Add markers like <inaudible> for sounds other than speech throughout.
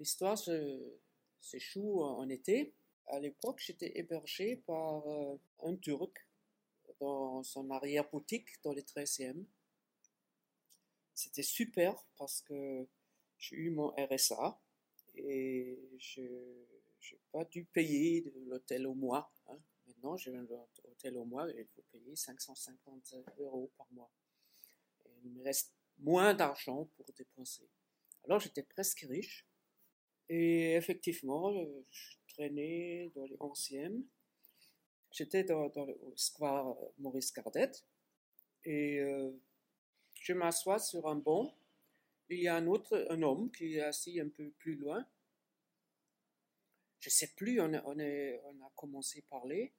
l'histoire s'échoue en été. À l'époque, j'étais hébergé par euh, un Turc dans son arrière-boutique dans les 13e. C'était super parce que j'ai eu mon RSA et je n'ai pas dû payer de l'hôtel au mois. Hein. Maintenant, j'ai un hôtel au mois et il faut payer 550 euros par mois. Il me reste moins d'argent pour dépenser. Alors j'étais presque riche. Et effectivement, je traînais dans les 11e. J'étais dans, le square Maurice Cardet. Et euh, je m'assois sur un banc. Il y a un autre, un homme qui est assis un peu plus loin. Je ne sais plus, on a, commencé à parler.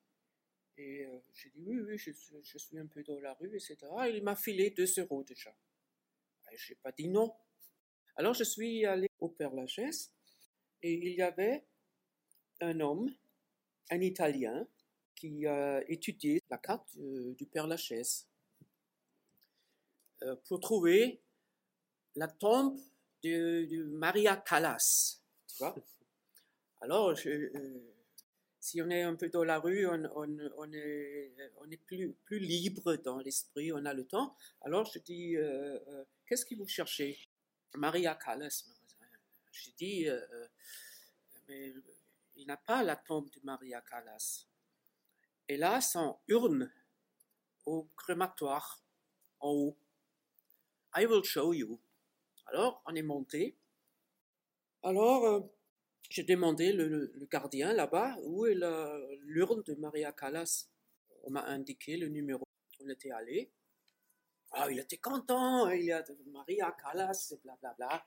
Et euh, j'ai dit oui, oui, je, je, suis un peu dans la rue, etc. il m'a filé 2 euros déjà. Je n'ai pas dit non. Alors je suis allé au Père Lachaise et il y avait un homme, un Italien, qui a étudié la carte du Père Lachaise euh, pour trouver la tombe de, Maria Callas. Tu vois <laughs> Alors, euh, si on est un peu dans la rue, on, on, est, on est plus, plus libre dans l'esprit, on a le temps. Alors, je dis, euh, qu'est-ce que vous cherchez? Maria Callas. J'ai dit, mais il n'a pas la tombe de Maria Callas. Elle a son urne au crématoire en haut. I will show you. Alors, on est monté. Alors, euh, j'ai demandé le, gardien là-bas où est l'urne de Maria Callas. On m'a indiqué le numéro. On était allé. Ah, il était content, il y a Maria Callas, blablabla. Bla, bla.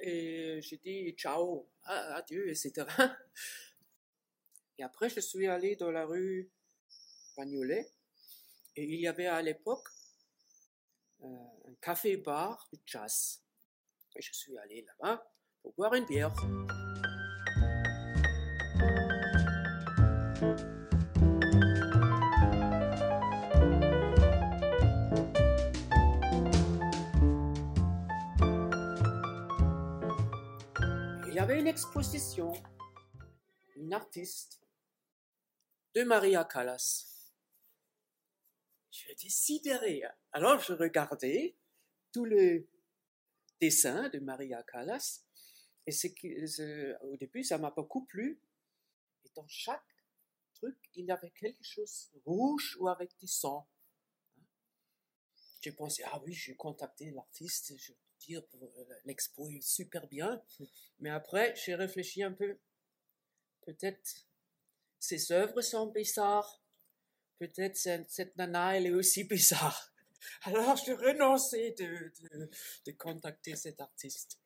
Et j'ai dit ciao, adieu, etc. <laughs> Et après, je suis allé dans la rue Bagnolet. Et il y avait à l'époque euh, un café-bar de jazz. Et je suis allé là-bas pour boire une bière. Avait une exposition, une artiste de Maria Callas. Je décidé. Alors je regardais tout le dessin de Maria Callas et c'est au début ça m'a beaucoup plu. Et dans chaque truc, il y avait quelque chose rouge ou avec du sang. J'ai pensé, ah oui, j'ai contacté l'artiste, je dire euh, l'expo est super bien. Mais après, j'ai réfléchi un peu. Peut-être ses œuvres sont bizarres. Peut-être cette, nana, elle est aussi <laughs> bizarre. Alors, je renoncé de, de, de contacter cet artiste.